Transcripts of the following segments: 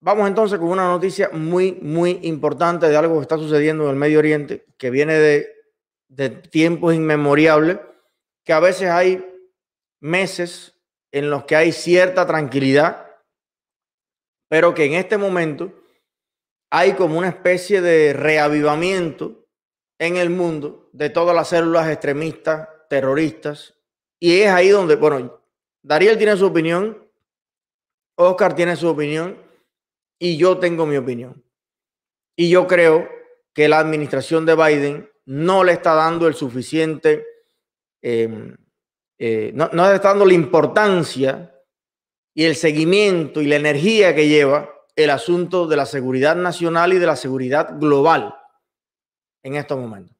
Vamos entonces con una noticia muy, muy importante de algo que está sucediendo en el Medio Oriente, que viene de, de tiempos inmemorables, que a veces hay meses en los que hay cierta tranquilidad, pero que en este momento hay como una especie de reavivamiento en el mundo de todas las células extremistas, terroristas, y es ahí donde, bueno, Dariel tiene su opinión, Oscar tiene su opinión, y yo tengo mi opinión. Y yo creo que la administración de Biden no le está dando el suficiente, em, eh, no, no le está dando la importancia y el seguimiento y la energía que lleva el asunto de la seguridad nacional y de la seguridad global en estos momentos.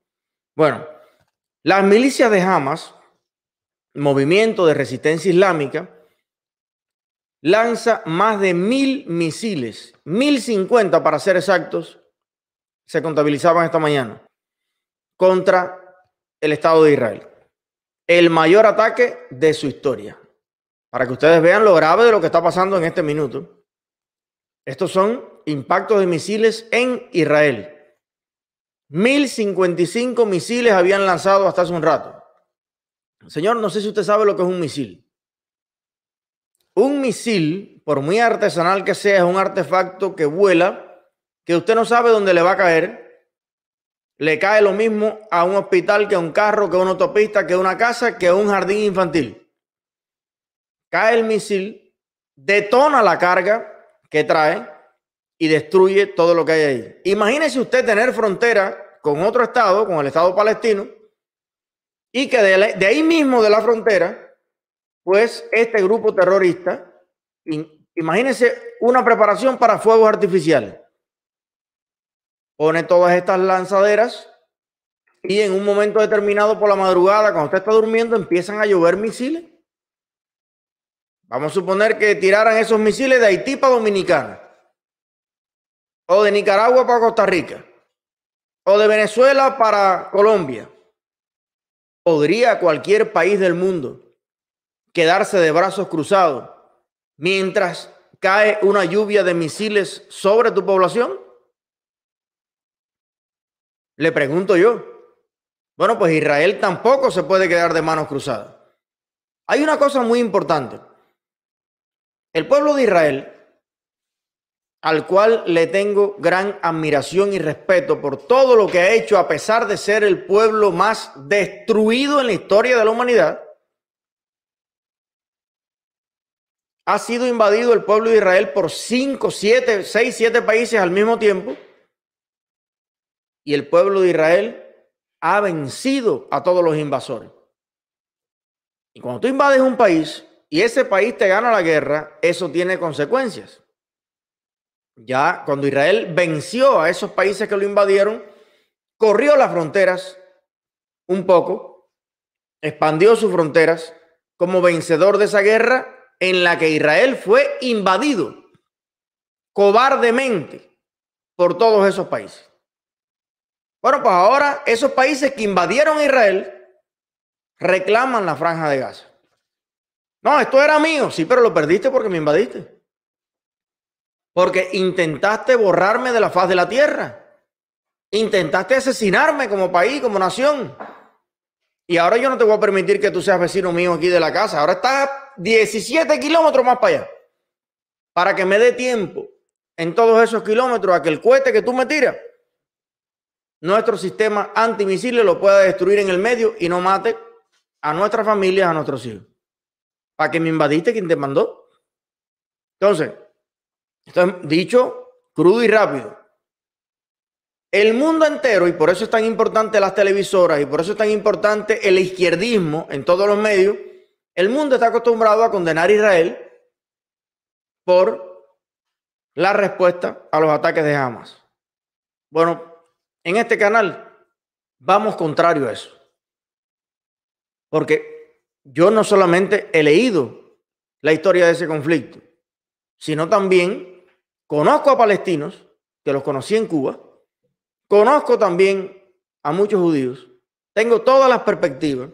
Bueno, las milicias de Hamas, movimiento de resistencia islámica, lanza más de mil misiles, mil cincuenta para ser exactos, se contabilizaban esta mañana, contra el Estado de Israel. El mayor ataque de su historia. Para que ustedes vean lo grave de lo que está pasando en este minuto. Estos son impactos de misiles en Israel. 1055 misiles habían lanzado hasta hace un rato. Señor, no sé si usted sabe lo que es un misil. Un misil, por muy artesanal que sea, es un artefacto que vuela, que usted no sabe dónde le va a caer. Le cae lo mismo a un hospital que a un carro, que a una autopista, que a una casa, que a un jardín infantil. Cae el misil, detona la carga que trae y destruye todo lo que hay ahí. Imagínese usted tener frontera con otro estado, con el estado palestino, y que de, ahí mismo de la frontera pues este grupo terrorista, imagínense una preparación para fuegos artificiales. Pone todas estas lanzaderas y en un momento determinado por la madrugada, cuando usted está durmiendo, empiezan a llover misiles. Vamos a suponer que tiraran esos misiles de Haití para Dominicana, o de Nicaragua para Costa Rica, o de Venezuela para Colombia. Podría cualquier país del mundo quedarse de brazos cruzados mientras cae una lluvia de misiles sobre tu población? Le pregunto yo. Bueno, pues Israel tampoco se puede quedar de manos cruzadas. Hay una cosa muy importante. El pueblo de Israel, al cual le tengo gran admiración y respeto por todo lo que ha hecho, a pesar de ser el pueblo más destruido en la historia de la humanidad, ha sido invadido el pueblo de Israel por cinco, siete, seis, siete países al mismo tiempo. Y el pueblo de Israel ha vencido a todos los invasores. Y cuando tú invades un país y ese país te gana la guerra, eso tiene consecuencias. Ya cuando Israel venció a esos países que lo invadieron, corrió las fronteras un poco, expandió sus fronteras como vencedor de esa guerra en la que Israel fue invadido cobardemente por todos esos países. Bueno, pues ahora esos países que invadieron Israel reclaman la franja de Gaza. No, esto era mío, sí, pero lo perdiste porque me invadiste. Porque intentaste borrarme de la faz de la tierra. Intentaste asesinarme como país, como nación. Y ahora yo no te voy a permitir que tú seas vecino mío aquí de la casa. Ahora estás 17 kilómetros más para allá. Para que me dé tiempo en todos esos kilómetros a que el cohete que tú me tiras, nuestro sistema antimisiles lo pueda destruir en el medio y no mate a nuestras familias, a nuestros hijos. Para que me invadiste quien te mandó. Entonces, esto es dicho crudo y rápido. El mundo entero, y por eso es tan importante las televisoras, y por eso es tan importante el izquierdismo en todos los medios, el mundo está acostumbrado a condenar a Israel por la respuesta a los ataques de Hamas. Bueno, en este canal vamos contrario a eso. Porque yo no solamente he leído la historia de ese conflicto, sino también conozco a palestinos que los conocí en Cuba Conozco también a muchos judíos, tengo todas las perspectivas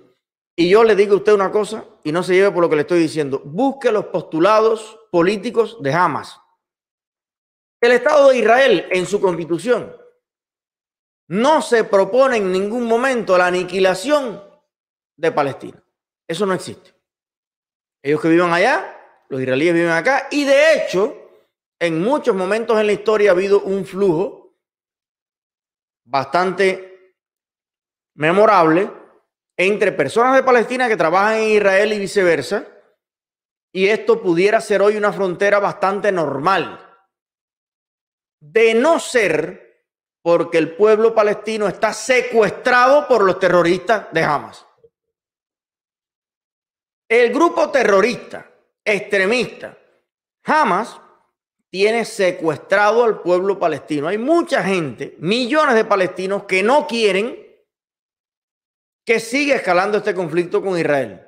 y yo le digo a usted una cosa y no se lleve por lo que le estoy diciendo. Busque los postulados políticos de Hamas. El Estado de Israel en su constitución no se propone en ningún momento la aniquilación de Palestina. Eso no existe. Ellos que viven allá, los israelíes viven acá, y de hecho, en muchos momentos en la historia ha habido un flujo bastante memorable entre personas de Palestina que trabajan en Israel y viceversa, y esto pudiera ser hoy una frontera bastante normal. De no ser porque el pueblo palestino está secuestrado por los terroristas de Hamas. El grupo terrorista, extremista, Hamas, tiene secuestrado al pueblo palestino. Hay mucha gente, millones de palestinos que no quieren que siga escalando este conflicto con Israel.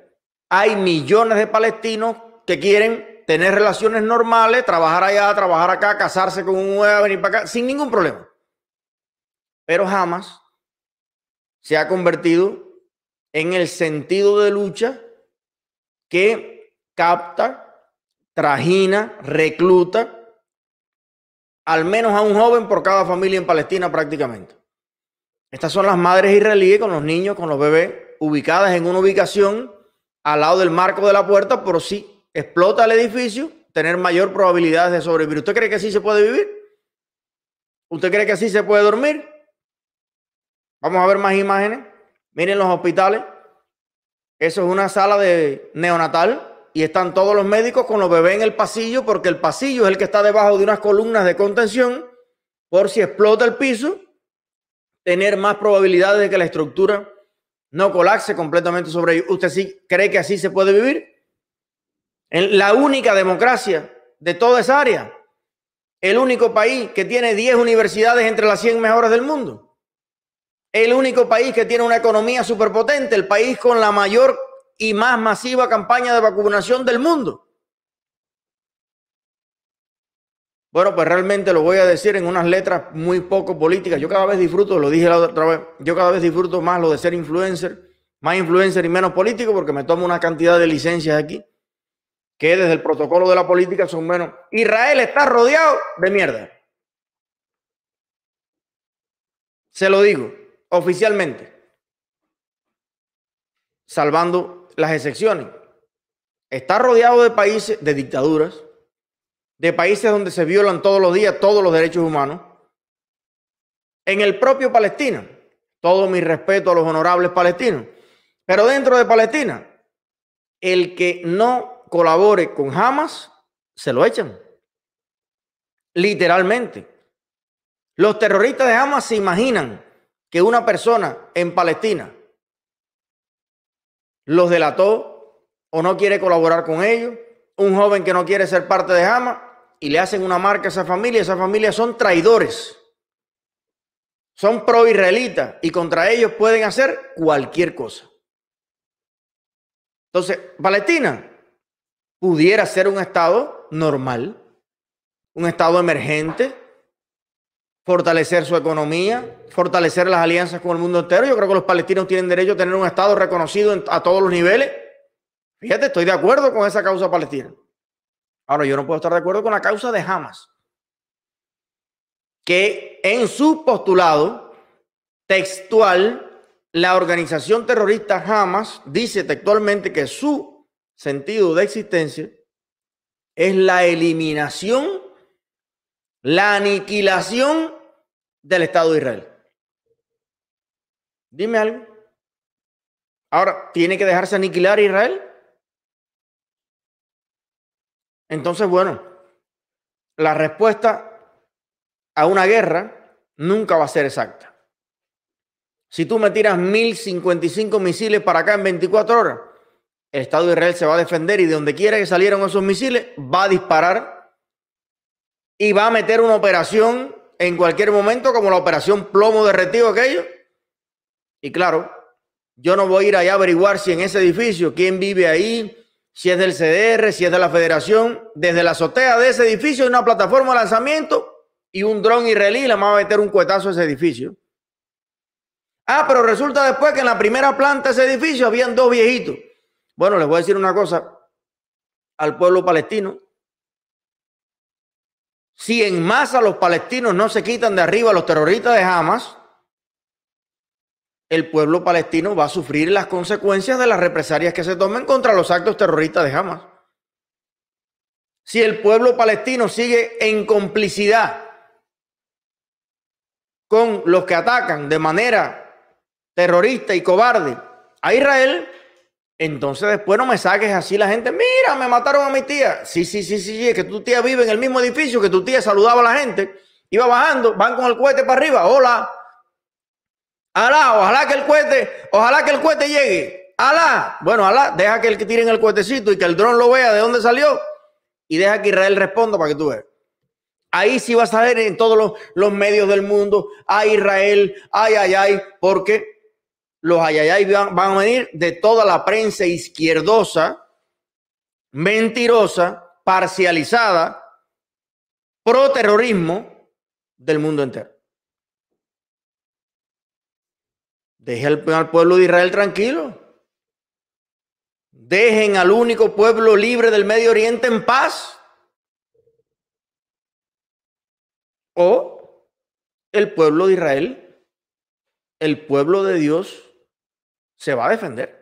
Hay millones de palestinos que quieren tener relaciones normales, trabajar allá, trabajar acá, casarse con un nuevo, venir para acá, sin ningún problema. Pero jamás se ha convertido en el sentido de lucha que capta, trajina, recluta al menos a un joven por cada familia en Palestina prácticamente. Estas son las madres israelíes con los niños, con los bebés, ubicadas en una ubicación al lado del marco de la puerta, por si explota el edificio, tener mayor probabilidad de sobrevivir. ¿Usted cree que así se puede vivir? ¿Usted cree que así se puede dormir? Vamos a ver más imágenes. Miren los hospitales. Eso es una sala de neonatal y están todos los médicos con los bebés en el pasillo porque el pasillo es el que está debajo de unas columnas de contención por si explota el piso tener más probabilidades de que la estructura no colapse completamente sobre ellos. ¿Usted sí cree que así se puede vivir? En la única democracia de toda esa área. El único país que tiene 10 universidades entre las 100 mejores del mundo. El único país que tiene una economía superpotente. El país con la mayor y más masiva campaña de vacunación del mundo. Bueno, pues realmente lo voy a decir en unas letras muy poco políticas. Yo cada vez disfruto, lo dije la otra vez, yo cada vez disfruto más lo de ser influencer, más influencer y menos político, porque me tomo una cantidad de licencias aquí que desde el protocolo de la política son menos. Israel está rodeado de mierda. Se lo digo oficialmente, salvando las excepciones. Está rodeado de países, de dictaduras, de países donde se violan todos los días todos los derechos humanos. En el propio Palestina, todo mi respeto a los honorables palestinos, pero dentro de Palestina, el que no colabore con Hamas, se lo echan. Literalmente. Los terroristas de Hamas se imaginan que una persona en Palestina los delató o no quiere colaborar con ellos, un joven que no quiere ser parte de Hamas, y le hacen una marca a esa familia, esa familia son traidores. Son pro-israelitas y contra ellos pueden hacer cualquier cosa. Entonces, Palestina pudiera ser un estado normal, un estado emergente, fortalecer su economía, fortalecer las alianzas con el mundo entero. Yo creo que los palestinos tienen derecho a tener un estado reconocido a todos los niveles. Fíjate, estoy de acuerdo con esa causa palestina. Ahora, yo no puedo estar de acuerdo con la causa de Hamas, que en su postulado textual, la organización terrorista Hamas dice textualmente que su sentido de existencia es la eliminación, la aniquilación del Estado de Israel. Dime algo. Ahora, ¿tiene que dejarse aniquilar Israel? Entonces, bueno, la respuesta a una guerra nunca va a ser exacta. Si tú me tiras 1055 misiles para acá en 24 horas, el Estado de Israel se va a defender y de donde quiera que salieran esos misiles, va a disparar y va a meter una operación en cualquier momento, como la operación plomo derretido aquello. Y claro, yo no voy a ir allá a averiguar si en ese edificio, quién vive ahí, si es del CDR, si es de la federación, desde la azotea de ese edificio hay una plataforma de lanzamiento y un dron israelí le va a meter un cuetazo a ese edificio. Ah, pero resulta después que en la primera planta de ese edificio habían dos viejitos. Bueno, les voy a decir una cosa al pueblo palestino. Si en masa los palestinos no se quitan de arriba a los terroristas de Hamas, el pueblo palestino va a sufrir las consecuencias de las represalias que se tomen contra los actos terroristas de Hamas. Si el pueblo palestino sigue en complicidad con los que atacan de manera terrorista y cobarde a Israel, entonces después no me saques así la gente, mira, me mataron a mi tía. Sí, sí, sí, sí, es que tu tía vive en el mismo edificio, que tu tía saludaba a la gente, iba bajando, van con el cohete para arriba, hola. Alá, ojalá que el cohete, ojalá que el cohete llegue. Alá, bueno, alá, deja que el que tiren el cohetecito y que el dron lo vea de dónde salió y deja que Israel responda para que tú veas. Ahí sí vas a ver en todos los, medios del mundo, a Israel, ay, ay, ay, porque los ayayay van, van a venir de toda la prensa izquierdosa, mentirosa, parcializada, pro terrorismo del mundo entero. Deje al, al, pueblo de Israel tranquilo. Dejen al único pueblo libre del Medio Oriente en paz. O el pueblo de Israel, el pueblo de Dios, se va a defender.